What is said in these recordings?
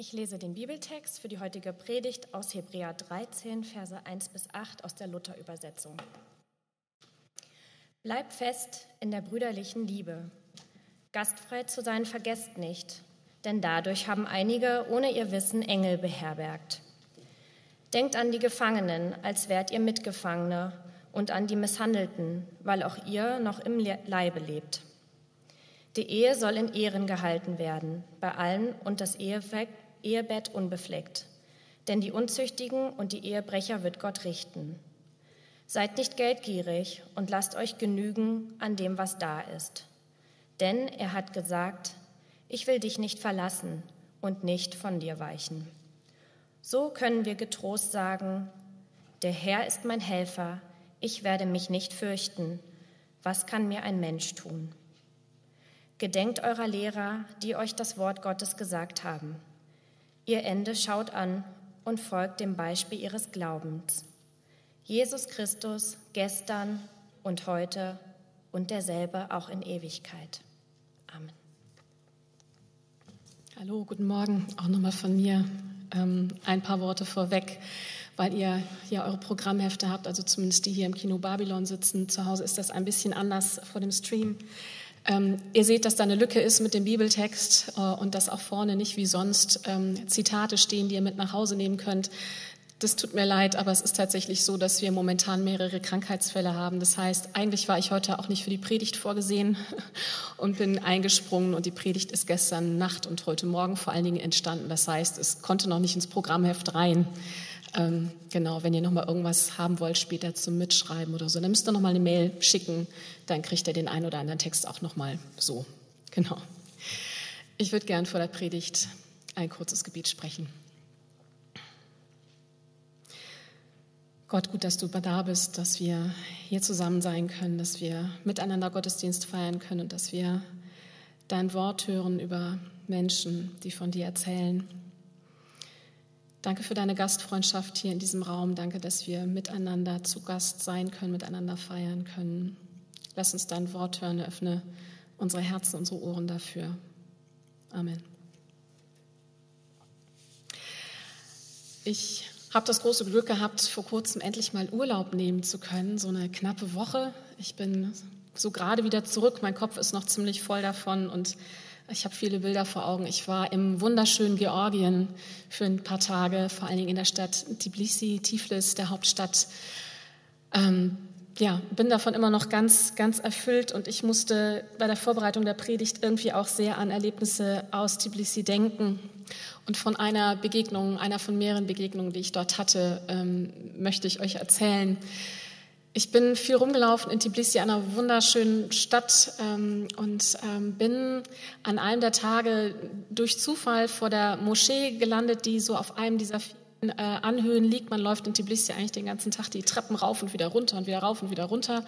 Ich lese den Bibeltext für die heutige Predigt aus Hebräer 13, Verse 1 bis 8 aus der Luther-Übersetzung. Bleibt fest in der brüderlichen Liebe. Gastfrei zu sein vergesst nicht, denn dadurch haben einige ohne ihr Wissen Engel beherbergt. Denkt an die Gefangenen, als wärt ihr Mitgefangene, und an die Misshandelten, weil auch ihr noch im Leibe lebt. Die Ehe soll in Ehren gehalten werden, bei allen und das Ehebett Ehebett unbefleckt. Denn die Unzüchtigen und die Ehebrecher wird Gott richten. Seid nicht geldgierig und lasst euch genügen an dem, was da ist. Denn er hat gesagt, ich will dich nicht verlassen und nicht von dir weichen. So können wir getrost sagen, der Herr ist mein Helfer, ich werde mich nicht fürchten. Was kann mir ein Mensch tun? Gedenkt eurer Lehrer, die euch das Wort Gottes gesagt haben. Ihr Ende schaut an und folgt dem Beispiel ihres Glaubens. Jesus Christus gestern und heute und derselbe auch in Ewigkeit. Amen. Hallo, guten Morgen. Auch nochmal von mir ähm, ein paar Worte vorweg, weil ihr ja eure Programmhefte habt, also zumindest die hier im Kino Babylon sitzen. Zu Hause ist das ein bisschen anders vor dem Stream. Ähm, ihr seht, dass da eine Lücke ist mit dem Bibeltext äh, und dass auch vorne nicht wie sonst ähm, Zitate stehen, die ihr mit nach Hause nehmen könnt. Das tut mir leid, aber es ist tatsächlich so, dass wir momentan mehrere Krankheitsfälle haben. Das heißt, eigentlich war ich heute auch nicht für die Predigt vorgesehen und bin eingesprungen und die Predigt ist gestern Nacht und heute Morgen vor allen Dingen entstanden. Das heißt, es konnte noch nicht ins Programmheft rein. Ähm, genau, wenn ihr nochmal irgendwas haben wollt, später zum Mitschreiben oder so, dann müsst ihr nochmal eine Mail schicken, dann kriegt ihr den einen oder anderen Text auch nochmal so. Genau. Ich würde gern vor der Predigt ein kurzes Gebet sprechen. Gott, gut, dass du da bist, dass wir hier zusammen sein können, dass wir miteinander Gottesdienst feiern können und dass wir dein Wort hören über Menschen, die von dir erzählen. Danke für deine Gastfreundschaft hier in diesem Raum. Danke, dass wir miteinander zu Gast sein können, miteinander feiern können. Lass uns dein Wort hören, öffne unsere Herzen, unsere Ohren dafür. Amen. Ich habe das große Glück gehabt, vor kurzem endlich mal Urlaub nehmen zu können, so eine knappe Woche. Ich bin so gerade wieder zurück, mein Kopf ist noch ziemlich voll davon und ich habe viele Bilder vor Augen. Ich war im wunderschönen Georgien für ein paar Tage, vor allen Dingen in der Stadt Tbilisi, Tiflis, der Hauptstadt. Ähm, ja, bin davon immer noch ganz, ganz erfüllt und ich musste bei der Vorbereitung der Predigt irgendwie auch sehr an Erlebnisse aus Tbilisi denken. Und von einer Begegnung, einer von mehreren Begegnungen, die ich dort hatte, ähm, möchte ich euch erzählen. Ich bin viel rumgelaufen in Tbilisi, einer wunderschönen Stadt, ähm, und ähm, bin an einem der Tage durch Zufall vor der Moschee gelandet, die so auf einem dieser äh, Anhöhen liegt. Man läuft in Tbilisi eigentlich den ganzen Tag die Treppen rauf und wieder runter und wieder rauf und wieder runter.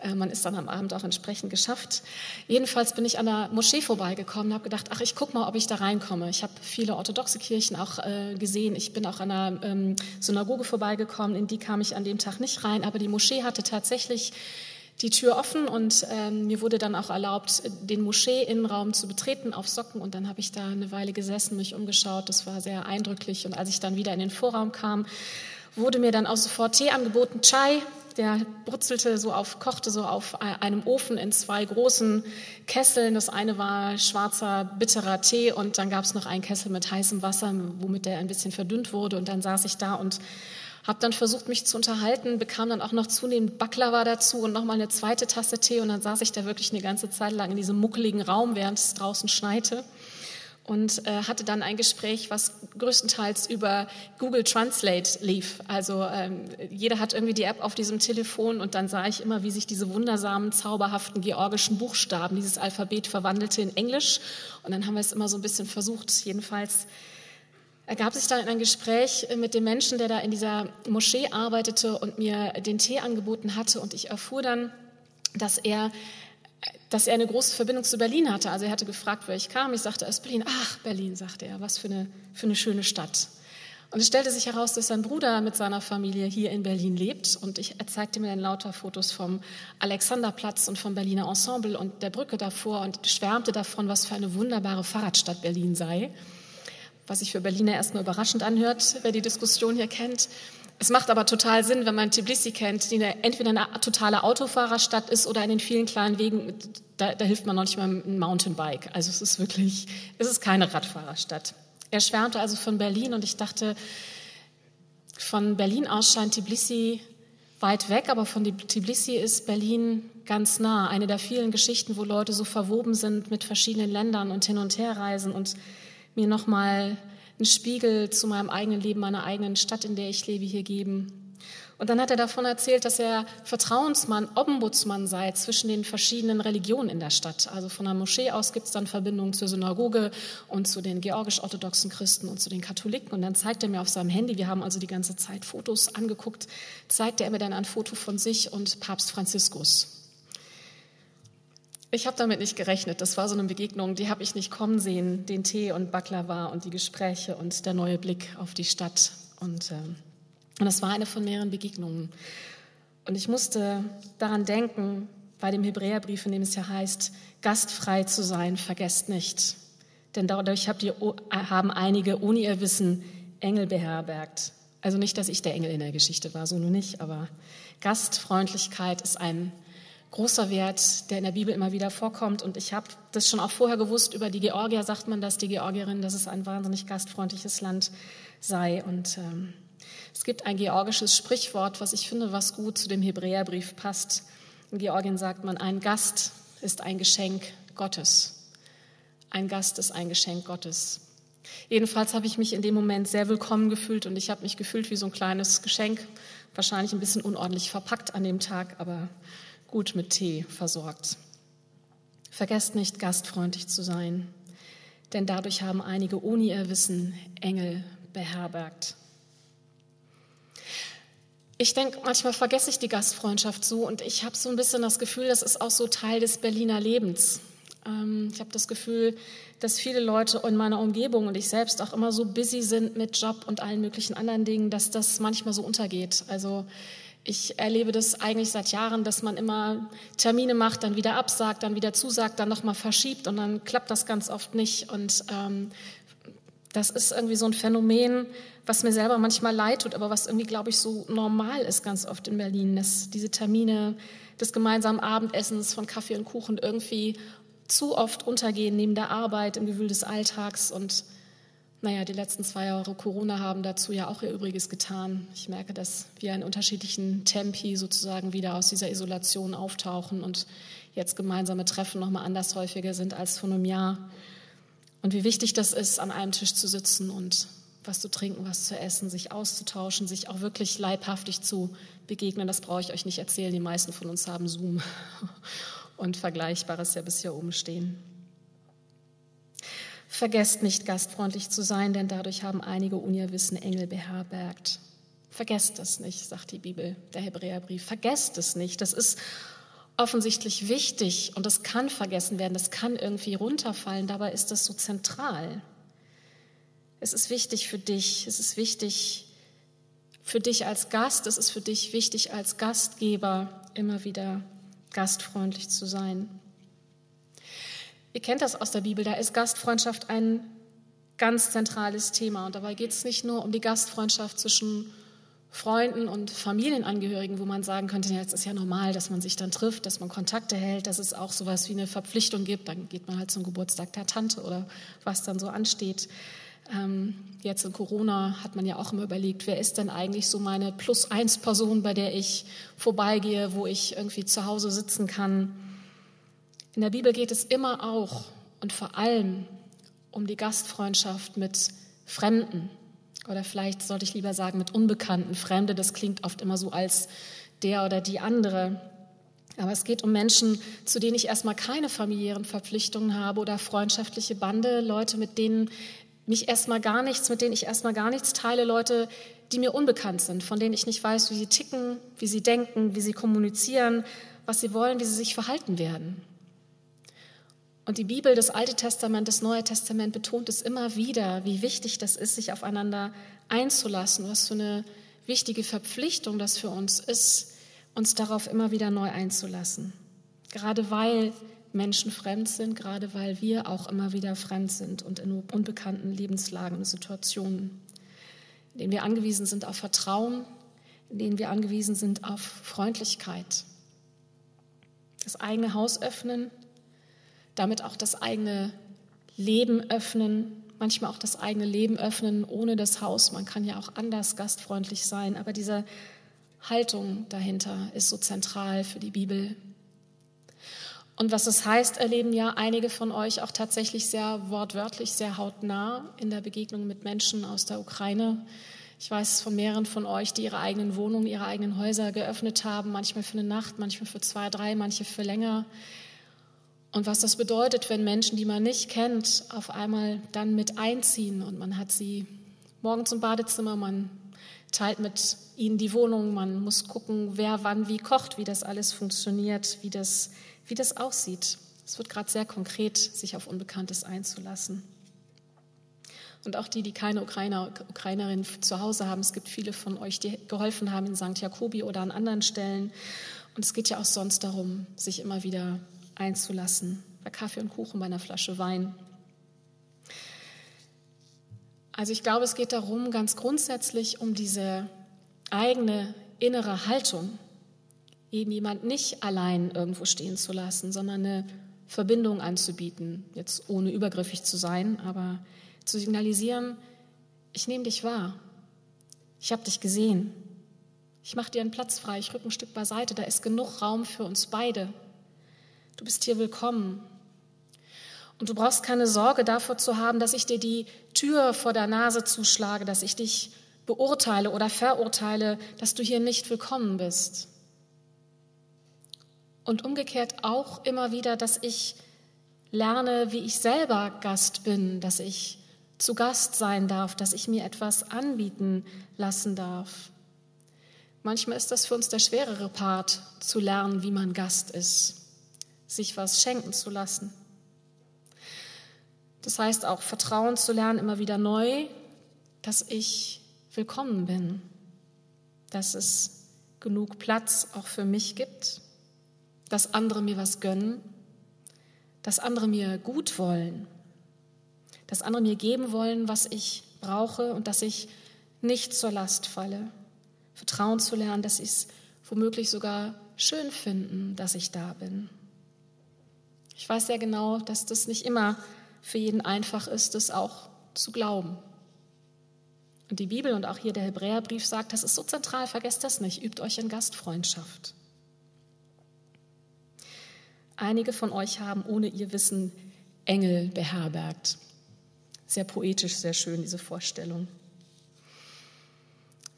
Äh, man ist dann am Abend auch entsprechend geschafft. Jedenfalls bin ich an der Moschee vorbeigekommen und habe gedacht, ach, ich gucke mal, ob ich da reinkomme. Ich habe viele orthodoxe Kirchen auch äh, gesehen. Ich bin auch an einer ähm, Synagoge vorbeigekommen. In die kam ich an dem Tag nicht rein. Aber die Moschee hatte tatsächlich die Tür offen und ähm, mir wurde dann auch erlaubt, den Moschee-Innenraum zu betreten auf Socken. Und dann habe ich da eine Weile gesessen, mich umgeschaut. Das war sehr eindrücklich. Und als ich dann wieder in den Vorraum kam, wurde mir dann auch sofort Tee angeboten, Chai. Der brutzelte so auf, kochte so auf einem Ofen in zwei großen Kesseln. Das eine war schwarzer, bitterer Tee und dann gab es noch einen Kessel mit heißem Wasser, womit der ein bisschen verdünnt wurde. Und dann saß ich da und habe dann versucht, mich zu unterhalten, bekam dann auch noch zunehmend Baklava dazu und nochmal eine zweite Tasse Tee und dann saß ich da wirklich eine ganze Zeit lang in diesem muckeligen Raum, während es draußen schneite und äh, hatte dann ein Gespräch, was größtenteils über Google Translate lief. Also ähm, jeder hat irgendwie die App auf diesem Telefon und dann sah ich immer, wie sich diese wundersamen, zauberhaften georgischen Buchstaben, dieses Alphabet verwandelte in Englisch. Und dann haben wir es immer so ein bisschen versucht, jedenfalls ergab sich dann ein Gespräch mit dem Menschen, der da in dieser Moschee arbeitete und mir den Tee angeboten hatte. Und ich erfuhr dann, dass er, dass er eine große Verbindung zu Berlin hatte. Also er hatte gefragt, wer ich kam. Ich sagte aus Berlin. Ach, Berlin, sagte er. Was für eine, für eine schöne Stadt. Und es stellte sich heraus, dass sein Bruder mit seiner Familie hier in Berlin lebt. Und ich, zeigte mir dann lauter Fotos vom Alexanderplatz und vom Berliner Ensemble und der Brücke davor und schwärmte davon, was für eine wunderbare Fahrradstadt Berlin sei. Was sich für Berliner erstmal überraschend anhört, wer die Diskussion hier kennt. Es macht aber total Sinn, wenn man Tbilisi kennt, die eine, entweder eine totale Autofahrerstadt ist oder in den vielen kleinen Wegen, da, da hilft man noch nicht mal ein Mountainbike. Also es ist wirklich, es ist keine Radfahrerstadt. Er schwärmte also von Berlin und ich dachte, von Berlin aus scheint Tbilisi weit weg, aber von Tbilisi ist Berlin ganz nah. Eine der vielen Geschichten, wo Leute so verwoben sind mit verschiedenen Ländern und hin und her reisen und mir nochmal einen Spiegel zu meinem eigenen Leben, meiner eigenen Stadt, in der ich lebe, hier geben. Und dann hat er davon erzählt, dass er Vertrauensmann, Ombudsmann sei zwischen den verschiedenen Religionen in der Stadt. Also von der Moschee aus gibt es dann Verbindungen zur Synagoge und zu den georgisch-orthodoxen Christen und zu den Katholiken. Und dann zeigt er mir auf seinem Handy, wir haben also die ganze Zeit Fotos angeguckt, zeigte er mir dann ein Foto von sich und Papst Franziskus. Ich habe damit nicht gerechnet. Das war so eine Begegnung, die habe ich nicht kommen sehen. Den Tee und Baklava und die Gespräche und der neue Blick auf die Stadt. Und, äh, und das war eine von mehreren Begegnungen. Und ich musste daran denken, bei dem Hebräerbrief, in dem es ja heißt, gastfrei zu sein, vergesst nicht. Denn dadurch haben einige ohne ihr Wissen Engel beherbergt. Also nicht, dass ich der Engel in der Geschichte war, so nur nicht, aber Gastfreundlichkeit ist ein großer Wert, der in der Bibel immer wieder vorkommt. Und ich habe das schon auch vorher gewusst, über die Georgier sagt man das, die Georgierin, dass es ein wahnsinnig gastfreundliches Land sei. Und ähm, es gibt ein georgisches Sprichwort, was ich finde, was gut zu dem Hebräerbrief passt. In Georgien sagt man, ein Gast ist ein Geschenk Gottes. Ein Gast ist ein Geschenk Gottes. Jedenfalls habe ich mich in dem Moment sehr willkommen gefühlt und ich habe mich gefühlt wie so ein kleines Geschenk, wahrscheinlich ein bisschen unordentlich verpackt an dem Tag, aber gut mit Tee versorgt. Vergesst nicht, gastfreundlich zu sein, denn dadurch haben einige ohne ihr Wissen Engel beherbergt. Ich denke, manchmal vergesse ich die Gastfreundschaft so und ich habe so ein bisschen das Gefühl, das ist auch so Teil des Berliner Lebens. Ähm, ich habe das Gefühl, dass viele Leute in meiner Umgebung und ich selbst auch immer so busy sind mit Job und allen möglichen anderen Dingen, dass das manchmal so untergeht. Also ich erlebe das eigentlich seit Jahren, dass man immer Termine macht, dann wieder absagt, dann wieder zusagt, dann nochmal verschiebt und dann klappt das ganz oft nicht. Und ähm, das ist irgendwie so ein Phänomen, was mir selber manchmal leid tut, aber was irgendwie, glaube ich, so normal ist ganz oft in Berlin, dass diese Termine des gemeinsamen Abendessens von Kaffee und Kuchen irgendwie zu oft untergehen neben der Arbeit, im Gewühl des Alltags und naja, die letzten zwei Jahre Corona haben dazu ja auch ihr Übriges getan. Ich merke, dass wir in unterschiedlichen Tempi sozusagen wieder aus dieser Isolation auftauchen und jetzt gemeinsame Treffen noch mal anders häufiger sind als vor einem Jahr. Und wie wichtig das ist, an einem Tisch zu sitzen und was zu trinken, was zu essen, sich auszutauschen, sich auch wirklich leibhaftig zu begegnen. Das brauche ich euch nicht erzählen. Die meisten von uns haben Zoom und Vergleichbares ja bisher oben stehen. Vergesst nicht, gastfreundlich zu sein, denn dadurch haben einige Unierwissen Engel beherbergt. Vergesst das nicht, sagt die Bibel, der Hebräerbrief. Vergesst es nicht. Das ist offensichtlich wichtig und das kann vergessen werden, das kann irgendwie runterfallen. Dabei ist das so zentral. Es ist wichtig für dich, es ist wichtig für dich als Gast, es ist für dich wichtig als Gastgeber, immer wieder gastfreundlich zu sein. Ihr kennt das aus der Bibel, da ist Gastfreundschaft ein ganz zentrales Thema. Und dabei geht es nicht nur um die Gastfreundschaft zwischen Freunden und Familienangehörigen, wo man sagen könnte, es ist ja normal, dass man sich dann trifft, dass man Kontakte hält, dass es auch sowas wie eine Verpflichtung gibt. Dann geht man halt zum Geburtstag der Tante oder was dann so ansteht. Ähm, jetzt in Corona hat man ja auch immer überlegt, wer ist denn eigentlich so meine Plus-Eins-Person, bei der ich vorbeigehe, wo ich irgendwie zu Hause sitzen kann. In der Bibel geht es immer auch und vor allem um die Gastfreundschaft mit Fremden oder vielleicht sollte ich lieber sagen mit Unbekannten. Fremde, das klingt oft immer so als der oder die andere. Aber es geht um Menschen, zu denen ich erstmal keine familiären Verpflichtungen habe oder freundschaftliche Bande, Leute, mit denen mich erstmal gar nichts, mit denen ich erstmal gar nichts teile, Leute, die mir unbekannt sind, von denen ich nicht weiß, wie sie ticken, wie sie denken, wie sie kommunizieren, was sie wollen, wie sie sich verhalten werden. Und die Bibel, das Alte Testament, das Neue Testament betont es immer wieder, wie wichtig das ist, sich aufeinander einzulassen, was für eine wichtige Verpflichtung das für uns ist, uns darauf immer wieder neu einzulassen. Gerade weil Menschen fremd sind, gerade weil wir auch immer wieder fremd sind und in unbekannten Lebenslagen und Situationen, in denen wir angewiesen sind auf Vertrauen, in denen wir angewiesen sind auf Freundlichkeit. Das eigene Haus öffnen, damit auch das eigene Leben öffnen, manchmal auch das eigene Leben öffnen ohne das Haus. Man kann ja auch anders gastfreundlich sein, aber diese Haltung dahinter ist so zentral für die Bibel. Und was es heißt, erleben ja einige von euch auch tatsächlich sehr wortwörtlich, sehr hautnah in der Begegnung mit Menschen aus der Ukraine. Ich weiß von mehreren von euch, die ihre eigenen Wohnungen, ihre eigenen Häuser geöffnet haben, manchmal für eine Nacht, manchmal für zwei, drei, manche für länger. Und was das bedeutet, wenn Menschen, die man nicht kennt, auf einmal dann mit einziehen und man hat sie morgens im Badezimmer, man teilt mit ihnen die Wohnung, man muss gucken, wer wann wie kocht, wie das alles funktioniert, wie das, wie das aussieht. Es wird gerade sehr konkret, sich auf Unbekanntes einzulassen. Und auch die, die keine Ukrainer, Ukrainerin zu Hause haben, es gibt viele von euch, die geholfen haben in St. Jakobi oder an anderen Stellen. Und es geht ja auch sonst darum, sich immer wieder einzulassen, bei Kaffee und Kuchen, bei einer Flasche Wein. Also ich glaube, es geht darum, ganz grundsätzlich um diese eigene innere Haltung, eben jemand nicht allein irgendwo stehen zu lassen, sondern eine Verbindung anzubieten, jetzt ohne übergriffig zu sein, aber zu signalisieren, ich nehme dich wahr, ich habe dich gesehen, ich mache dir einen Platz frei, ich rücke ein Stück beiseite, da ist genug Raum für uns beide. Du bist hier willkommen. Und du brauchst keine Sorge davor zu haben, dass ich dir die Tür vor der Nase zuschlage, dass ich dich beurteile oder verurteile, dass du hier nicht willkommen bist. Und umgekehrt auch immer wieder, dass ich lerne, wie ich selber Gast bin, dass ich zu Gast sein darf, dass ich mir etwas anbieten lassen darf. Manchmal ist das für uns der schwerere Part, zu lernen, wie man Gast ist, sich was schenken zu lassen. Das heißt auch Vertrauen zu lernen, immer wieder neu, dass ich willkommen bin, dass es genug Platz auch für mich gibt, dass andere mir was gönnen, dass andere mir gut wollen, dass andere mir geben wollen, was ich brauche und dass ich nicht zur Last falle. Vertrauen zu lernen, dass sie es womöglich sogar schön finden, dass ich da bin. Ich weiß sehr genau, dass das nicht immer für jeden einfach ist, das auch zu glauben. Und die Bibel und auch hier der Hebräerbrief sagt, das ist so zentral, vergesst das nicht, übt euch in Gastfreundschaft. Einige von euch haben ohne ihr Wissen Engel beherbergt. Sehr poetisch, sehr schön, diese Vorstellung.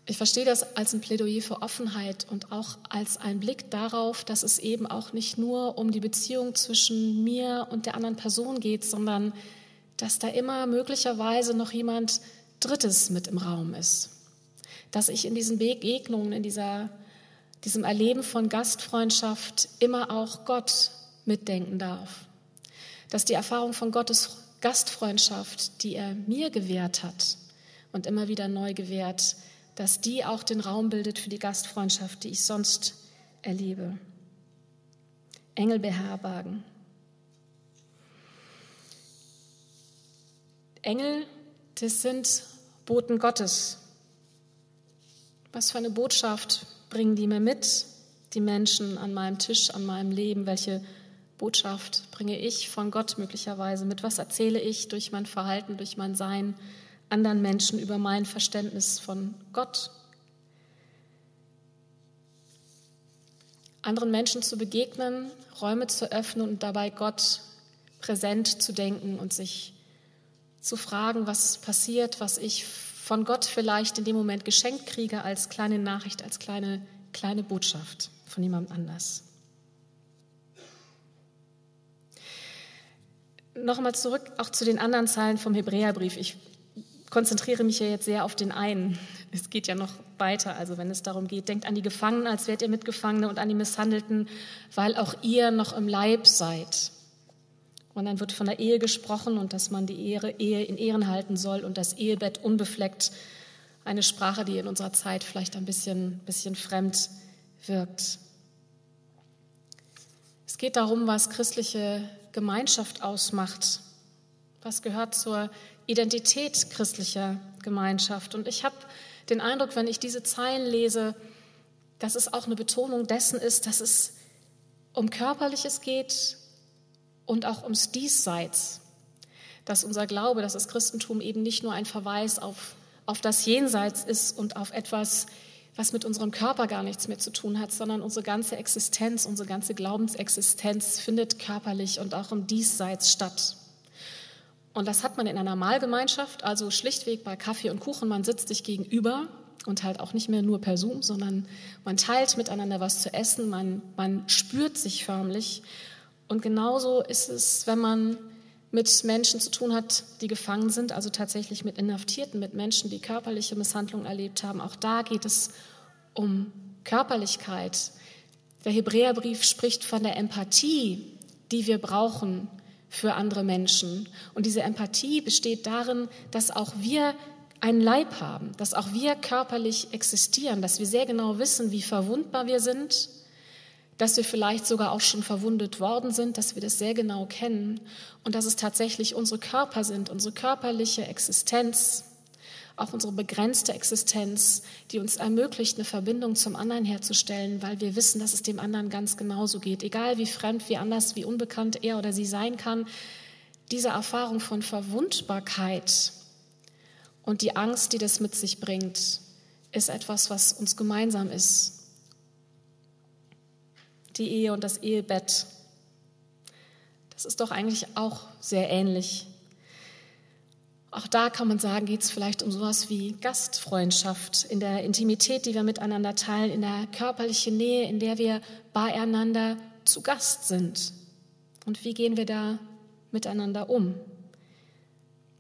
Ich verstehe das als ein Plädoyer für Offenheit und auch als ein Blick darauf, dass es eben auch nicht nur um die Beziehung zwischen mir und der anderen Person geht, sondern dass da immer möglicherweise noch jemand Drittes mit im Raum ist. Dass ich in diesen Begegnungen, in dieser, diesem Erleben von Gastfreundschaft immer auch Gott mitdenken darf. Dass die Erfahrung von Gottes Gastfreundschaft, die er mir gewährt hat und immer wieder neu gewährt, dass die auch den Raum bildet für die Gastfreundschaft, die ich sonst erlebe. Engel beherbergen. Engel, das sind Boten Gottes. Was für eine Botschaft bringen die mir mit, die Menschen an meinem Tisch, an meinem Leben? Welche Botschaft bringe ich von Gott möglicherweise mit? Was erzähle ich durch mein Verhalten, durch mein Sein anderen Menschen über mein Verständnis von Gott? Anderen Menschen zu begegnen, Räume zu öffnen und dabei Gott präsent zu denken und sich zu fragen, was passiert, was ich von Gott vielleicht in dem Moment geschenkt kriege als kleine Nachricht, als kleine, kleine Botschaft von jemand anders. Nochmal zurück auch zu den anderen Zeilen vom Hebräerbrief. Ich konzentriere mich ja jetzt sehr auf den einen. Es geht ja noch weiter, also wenn es darum geht, denkt an die Gefangenen, als wärt ihr Mitgefangene und an die Misshandelten, weil auch ihr noch im Leib seid. Und dann wird von der Ehe gesprochen und dass man die Ehe, Ehe in Ehren halten soll und das Ehebett unbefleckt. Eine Sprache, die in unserer Zeit vielleicht ein bisschen, bisschen fremd wirkt geht darum, was christliche Gemeinschaft ausmacht. Was gehört zur Identität christlicher Gemeinschaft? Und ich habe den Eindruck, wenn ich diese Zeilen lese, dass es auch eine Betonung dessen ist, dass es um Körperliches geht und auch ums Diesseits. Dass unser Glaube, dass das Christentum eben nicht nur ein Verweis auf, auf das Jenseits ist und auf etwas, was mit unserem Körper gar nichts mehr zu tun hat, sondern unsere ganze Existenz, unsere ganze Glaubensexistenz findet körperlich und auch im Diesseits statt. Und das hat man in einer Mahlgemeinschaft, also schlichtweg bei Kaffee und Kuchen. Man sitzt sich gegenüber und halt auch nicht mehr nur per Zoom, sondern man teilt miteinander was zu essen, man, man spürt sich förmlich. Und genauso ist es, wenn man mit Menschen zu tun hat, die gefangen sind, also tatsächlich mit Inhaftierten, mit Menschen, die körperliche Misshandlungen erlebt haben. Auch da geht es um Körperlichkeit. Der Hebräerbrief spricht von der Empathie, die wir brauchen für andere Menschen. Und diese Empathie besteht darin, dass auch wir einen Leib haben, dass auch wir körperlich existieren, dass wir sehr genau wissen, wie verwundbar wir sind, dass wir vielleicht sogar auch schon verwundet worden sind, dass wir das sehr genau kennen und dass es tatsächlich unsere Körper sind, unsere körperliche Existenz, auch unsere begrenzte Existenz, die uns ermöglicht, eine Verbindung zum anderen herzustellen, weil wir wissen, dass es dem anderen ganz genauso geht. Egal wie fremd, wie anders, wie unbekannt er oder sie sein kann, diese Erfahrung von Verwundbarkeit und die Angst, die das mit sich bringt, ist etwas, was uns gemeinsam ist. Die Ehe und das Ehebett, das ist doch eigentlich auch sehr ähnlich. Auch da kann man sagen, geht es vielleicht um sowas wie Gastfreundschaft, in der Intimität, die wir miteinander teilen, in der körperlichen Nähe, in der wir beieinander zu Gast sind. Und wie gehen wir da miteinander um?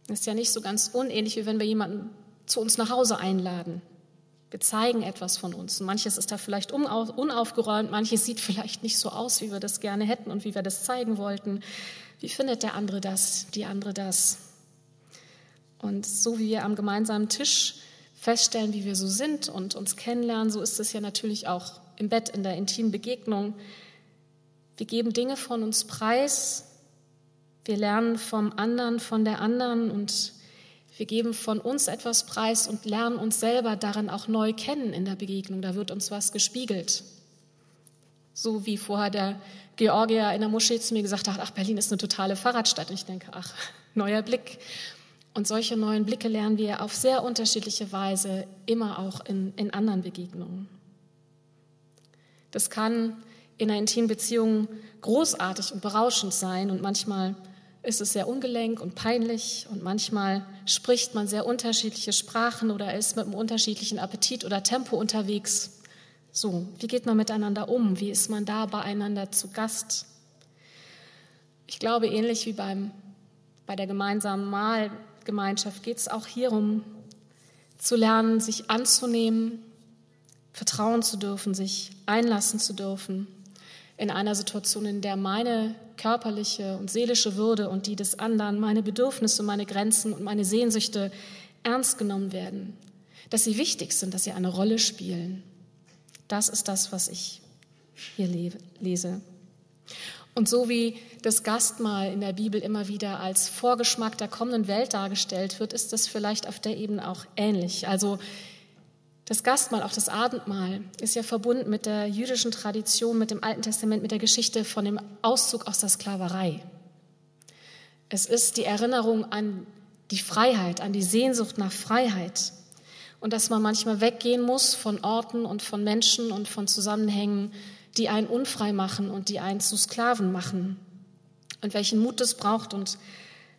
Das ist ja nicht so ganz unähnlich, wie wenn wir jemanden zu uns nach Hause einladen. Wir zeigen etwas von uns. Manches ist da vielleicht unaufgeräumt, manches sieht vielleicht nicht so aus, wie wir das gerne hätten und wie wir das zeigen wollten. Wie findet der andere das, die andere das? Und so wie wir am gemeinsamen Tisch feststellen, wie wir so sind und uns kennenlernen, so ist es ja natürlich auch im Bett, in der intimen Begegnung. Wir geben Dinge von uns preis, wir lernen vom anderen, von der anderen und wir geben von uns etwas preis und lernen uns selber darin auch neu kennen in der Begegnung. Da wird uns was gespiegelt. So wie vorher der Georgier in der Moschee zu mir gesagt hat, ach, Berlin ist eine totale Fahrradstadt. Und ich denke, ach, neuer Blick. Und solche neuen Blicke lernen wir auf sehr unterschiedliche Weise immer auch in, in anderen Begegnungen. Das kann in einer intimen Beziehung großartig und berauschend sein und manchmal ist es sehr ungelenk und peinlich und manchmal spricht man sehr unterschiedliche Sprachen oder ist mit einem unterschiedlichen Appetit oder Tempo unterwegs. So, wie geht man miteinander um? Wie ist man da beieinander zu Gast? Ich glaube, ähnlich wie beim, bei der gemeinsamen Mahlgemeinschaft geht es auch hierum, zu lernen, sich anzunehmen, vertrauen zu dürfen, sich einlassen zu dürfen in einer Situation, in der meine körperliche und seelische Würde und die des anderen, meine Bedürfnisse, meine Grenzen und meine Sehnsüchte ernst genommen werden, dass sie wichtig sind, dass sie eine Rolle spielen. Das ist das, was ich hier lese. Und so wie das Gastmahl in der Bibel immer wieder als Vorgeschmack der kommenden Welt dargestellt wird, ist das vielleicht auf der Ebene auch ähnlich. Also das Gastmahl, auch das Abendmahl, ist ja verbunden mit der jüdischen Tradition, mit dem Alten Testament, mit der Geschichte von dem Auszug aus der Sklaverei. Es ist die Erinnerung an die Freiheit, an die Sehnsucht nach Freiheit und dass man manchmal weggehen muss von Orten und von Menschen und von Zusammenhängen, die einen unfrei machen und die einen zu Sklaven machen. Und welchen Mut es braucht und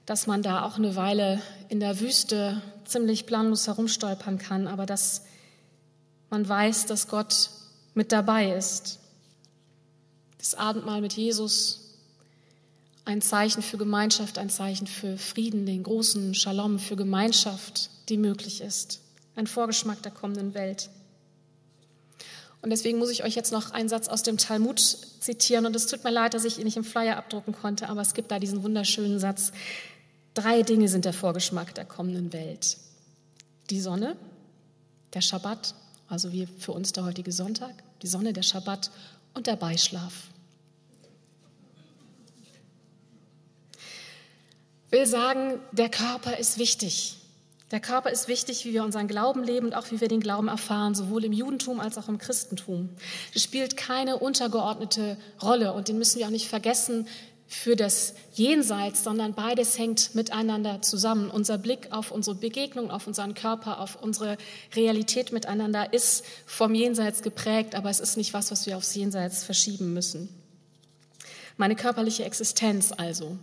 dass man da auch eine Weile in der Wüste ziemlich planlos herumstolpern kann, aber dass man weiß, dass Gott mit dabei ist. Das Abendmahl mit Jesus, ein Zeichen für Gemeinschaft, ein Zeichen für Frieden, den großen Shalom, für Gemeinschaft, die möglich ist. Ein Vorgeschmack der kommenden Welt. Und deswegen muss ich euch jetzt noch einen Satz aus dem Talmud zitieren. Und es tut mir leid, dass ich ihn nicht im Flyer abdrucken konnte, aber es gibt da diesen wunderschönen Satz. Drei Dinge sind der Vorgeschmack der kommenden Welt. Die Sonne, der Schabbat, also wie für uns der heutige Sonntag, die Sonne, der Schabbat und der Beischlaf. Will sagen, der Körper ist wichtig. Der Körper ist wichtig, wie wir unseren Glauben leben und auch wie wir den Glauben erfahren, sowohl im Judentum als auch im Christentum. Es spielt keine untergeordnete Rolle und den müssen wir auch nicht vergessen für das Jenseits, sondern beides hängt miteinander zusammen. Unser Blick auf unsere Begegnung, auf unseren Körper, auf unsere Realität miteinander ist vom Jenseits geprägt, aber es ist nicht was, was wir aufs Jenseits verschieben müssen. Meine körperliche Existenz also,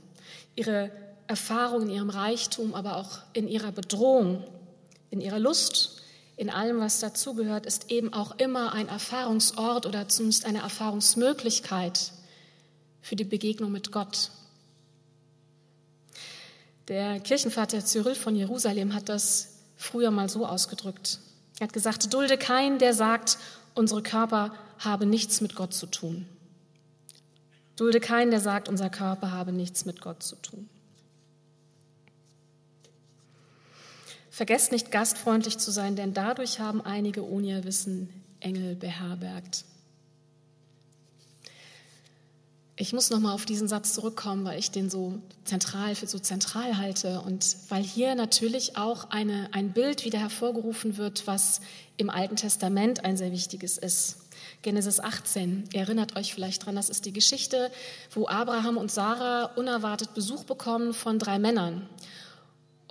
ihre Erfahrung in ihrem Reichtum, aber auch in ihrer Bedrohung, in ihrer Lust, in allem, was dazugehört, ist eben auch immer ein Erfahrungsort oder zumindest eine Erfahrungsmöglichkeit für die Begegnung mit Gott. Der Kirchenvater Cyril von Jerusalem hat das früher mal so ausgedrückt. Er hat gesagt, dulde keinen, der sagt, unsere Körper haben nichts mit Gott zu tun. Dulde keinen, der sagt, unser Körper habe nichts mit Gott zu tun. Vergesst nicht gastfreundlich zu sein, denn dadurch haben einige ohne ihr Wissen Engel beherbergt. Ich muss nochmal auf diesen Satz zurückkommen, weil ich den so zentral für so zentral halte und weil hier natürlich auch eine, ein Bild wieder hervorgerufen wird, was im Alten Testament ein sehr wichtiges ist. Genesis 18, ihr erinnert euch vielleicht dran, das ist die Geschichte, wo Abraham und Sarah unerwartet Besuch bekommen von drei Männern.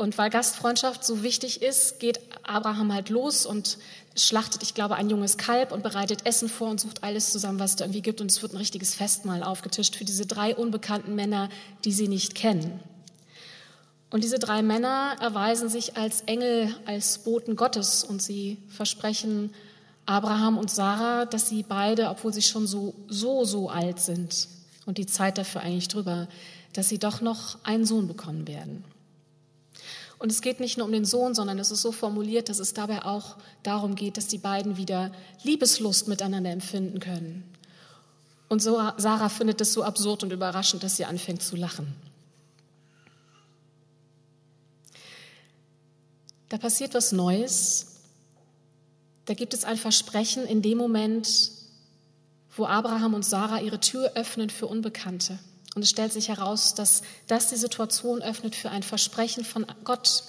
Und weil Gastfreundschaft so wichtig ist, geht Abraham halt los und schlachtet, ich glaube, ein junges Kalb und bereitet Essen vor und sucht alles zusammen, was es da irgendwie gibt. Und es wird ein richtiges Festmahl aufgetischt für diese drei unbekannten Männer, die sie nicht kennen. Und diese drei Männer erweisen sich als Engel, als Boten Gottes und sie versprechen Abraham und Sarah, dass sie beide, obwohl sie schon so, so, so alt sind und die Zeit dafür eigentlich drüber, dass sie doch noch einen Sohn bekommen werden. Und es geht nicht nur um den Sohn, sondern es ist so formuliert, dass es dabei auch darum geht, dass die beiden wieder Liebeslust miteinander empfinden können. Und so, Sarah findet es so absurd und überraschend, dass sie anfängt zu lachen. Da passiert was Neues. Da gibt es ein Versprechen in dem Moment, wo Abraham und Sarah ihre Tür öffnen für Unbekannte. Und es stellt sich heraus, dass das die Situation öffnet für ein Versprechen von Gott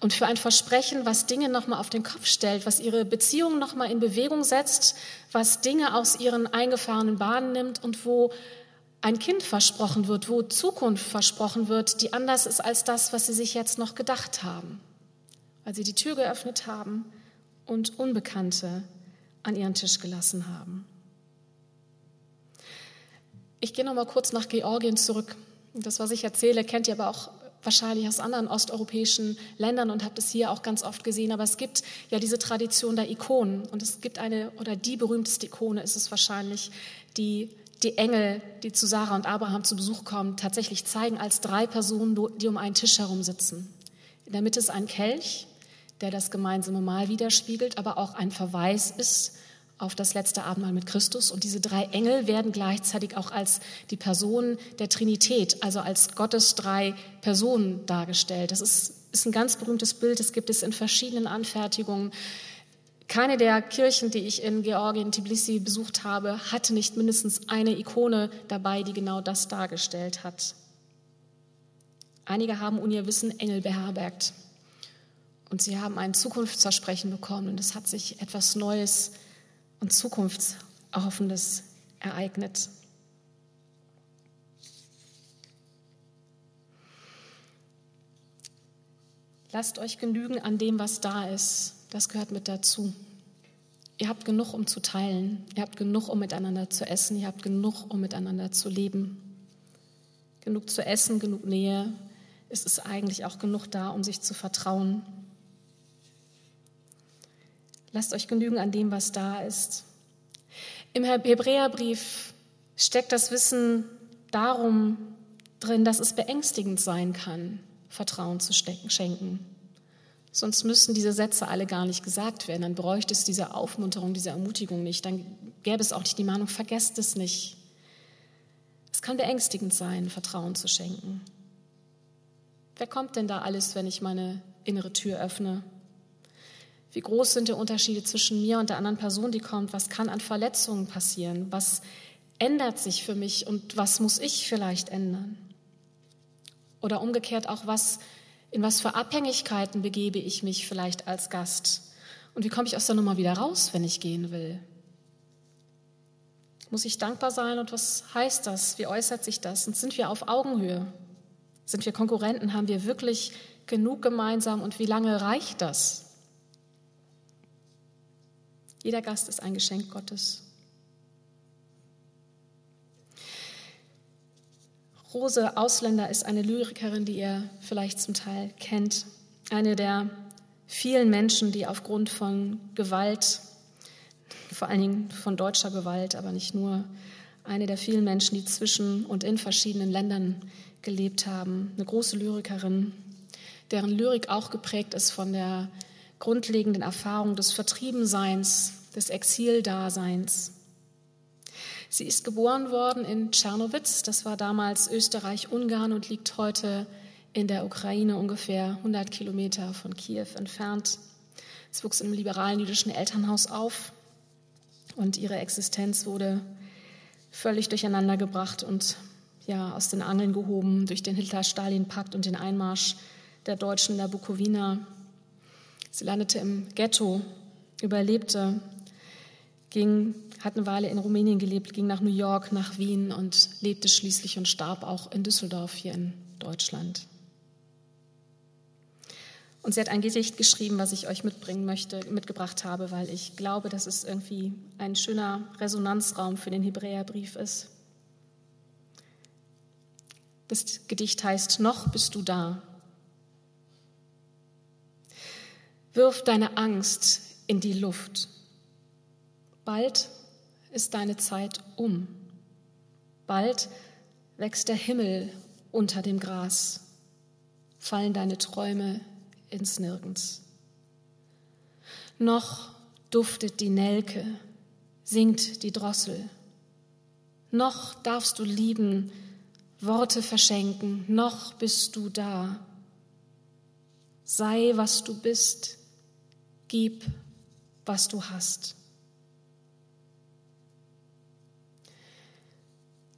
und für ein Versprechen, was Dinge nochmal auf den Kopf stellt, was ihre Beziehungen nochmal in Bewegung setzt, was Dinge aus ihren eingefahrenen Bahnen nimmt und wo ein Kind versprochen wird, wo Zukunft versprochen wird, die anders ist als das, was sie sich jetzt noch gedacht haben, weil sie die Tür geöffnet haben und Unbekannte an ihren Tisch gelassen haben. Ich gehe noch mal kurz nach Georgien zurück. Das, was ich erzähle, kennt ihr aber auch wahrscheinlich aus anderen osteuropäischen Ländern und habt es hier auch ganz oft gesehen. Aber es gibt ja diese Tradition der Ikonen. Und es gibt eine, oder die berühmteste Ikone ist es wahrscheinlich, die die Engel, die zu Sarah und Abraham zu Besuch kommen, tatsächlich zeigen als drei Personen, die um einen Tisch herum sitzen. In der Mitte ist ein Kelch, der das gemeinsame Mahl widerspiegelt, aber auch ein Verweis ist auf das letzte Abendmahl mit Christus. Und diese drei Engel werden gleichzeitig auch als die Personen der Trinität, also als Gottes drei Personen dargestellt. Das ist, ist ein ganz berühmtes Bild. Das gibt es in verschiedenen Anfertigungen. Keine der Kirchen, die ich in Georgien, Tbilisi besucht habe, hatte nicht mindestens eine Ikone dabei, die genau das dargestellt hat. Einige haben ohne ihr Wissen Engel beherbergt. Und sie haben ein Zukunftsversprechen bekommen. Und es hat sich etwas Neues und Zukunftserhoffendes ereignet. Lasst euch genügen an dem, was da ist. Das gehört mit dazu. Ihr habt genug, um zu teilen. Ihr habt genug, um miteinander zu essen. Ihr habt genug, um miteinander zu leben. Genug zu essen, genug Nähe. Es ist eigentlich auch genug da, um sich zu vertrauen. Lasst euch genügen an dem, was da ist. Im Hebräerbrief steckt das Wissen darum drin, dass es beängstigend sein kann, Vertrauen zu stecken, schenken. Sonst müssten diese Sätze alle gar nicht gesagt werden. Dann bräuchte es diese Aufmunterung, diese Ermutigung nicht. Dann gäbe es auch nicht die Mahnung, vergesst es nicht. Es kann beängstigend sein, Vertrauen zu schenken. Wer kommt denn da alles, wenn ich meine innere Tür öffne? Wie groß sind die Unterschiede zwischen mir und der anderen Person, die kommt? Was kann an Verletzungen passieren? Was ändert sich für mich und was muss ich vielleicht ändern? Oder umgekehrt auch, was, in was für Abhängigkeiten begebe ich mich vielleicht als Gast? Und wie komme ich aus der Nummer wieder raus, wenn ich gehen will? Muss ich dankbar sein und was heißt das? Wie äußert sich das? Und sind wir auf Augenhöhe? Sind wir Konkurrenten? Haben wir wirklich genug gemeinsam und wie lange reicht das? Jeder Gast ist ein Geschenk Gottes. Rose Ausländer ist eine Lyrikerin, die ihr vielleicht zum Teil kennt. Eine der vielen Menschen, die aufgrund von Gewalt, vor allen Dingen von deutscher Gewalt, aber nicht nur, eine der vielen Menschen, die zwischen und in verschiedenen Ländern gelebt haben. Eine große Lyrikerin, deren Lyrik auch geprägt ist von der grundlegenden Erfahrung des Vertriebenseins, des Exildaseins. Sie ist geboren worden in Tschernowitz, das war damals Österreich-Ungarn und liegt heute in der Ukraine ungefähr 100 Kilometer von Kiew entfernt. Sie wuchs im liberalen jüdischen Elternhaus auf und ihre Existenz wurde völlig durcheinandergebracht und ja, aus den Angeln gehoben durch den Hitler-Stalin-Pakt und den Einmarsch der Deutschen in der Bukowina. Sie landete im Ghetto, überlebte, ging, hat eine Weile in Rumänien gelebt, ging nach New York, nach Wien und lebte schließlich und starb auch in Düsseldorf hier in Deutschland. Und sie hat ein Gedicht geschrieben, was ich euch mitbringen möchte, mitgebracht habe, weil ich glaube, dass es irgendwie ein schöner Resonanzraum für den Hebräerbrief ist. Das Gedicht heißt Noch bist du da. Wirf deine Angst in die Luft. Bald ist deine Zeit um. Bald wächst der Himmel unter dem Gras, fallen deine Träume ins Nirgends. Noch duftet die Nelke, singt die Drossel. Noch darfst du lieben, Worte verschenken, noch bist du da. Sei, was du bist, gib, was du hast.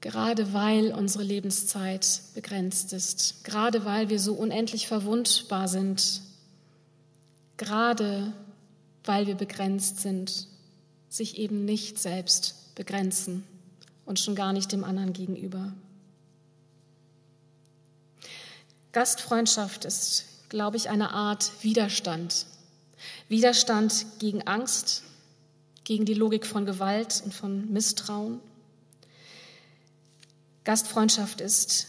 Gerade weil unsere Lebenszeit begrenzt ist, gerade weil wir so unendlich verwundbar sind, gerade weil wir begrenzt sind, sich eben nicht selbst begrenzen und schon gar nicht dem anderen gegenüber. Gastfreundschaft ist, glaube ich, eine Art Widerstand. Widerstand gegen Angst, gegen die Logik von Gewalt und von Misstrauen. Gastfreundschaft ist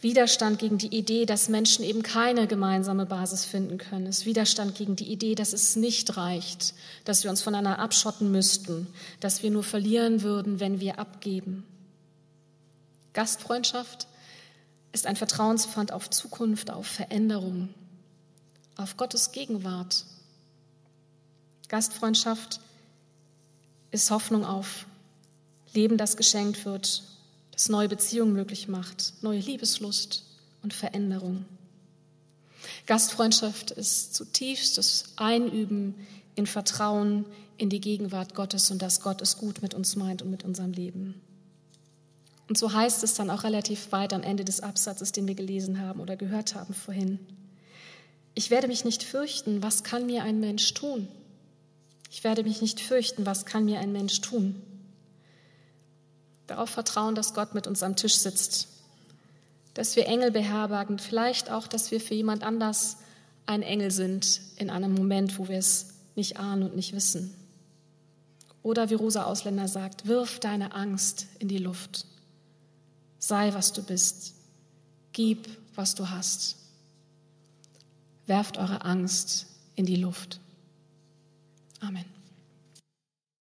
Widerstand gegen die Idee, dass Menschen eben keine gemeinsame Basis finden können. Es ist Widerstand gegen die Idee, dass es nicht reicht, dass wir uns voneinander abschotten müssten, dass wir nur verlieren würden, wenn wir abgeben. Gastfreundschaft ist ein Vertrauenspfand auf Zukunft, auf Veränderung, auf Gottes Gegenwart. Gastfreundschaft ist Hoffnung auf Leben, das geschenkt wird, das neue Beziehungen möglich macht, neue Liebeslust und Veränderung. Gastfreundschaft ist zutiefst das Einüben in Vertrauen in die Gegenwart Gottes und dass Gott es gut mit uns meint und mit unserem Leben. Und so heißt es dann auch relativ weit am Ende des Absatzes, den wir gelesen haben oder gehört haben vorhin. Ich werde mich nicht fürchten, was kann mir ein Mensch tun? Ich werde mich nicht fürchten, was kann mir ein Mensch tun? Darauf vertrauen, dass Gott mit uns am Tisch sitzt, dass wir Engel beherbergen, vielleicht auch, dass wir für jemand anders ein Engel sind in einem Moment, wo wir es nicht ahnen und nicht wissen. Oder wie Rosa Ausländer sagt, wirf deine Angst in die Luft. Sei, was du bist. Gib, was du hast. Werft eure Angst in die Luft. Amen.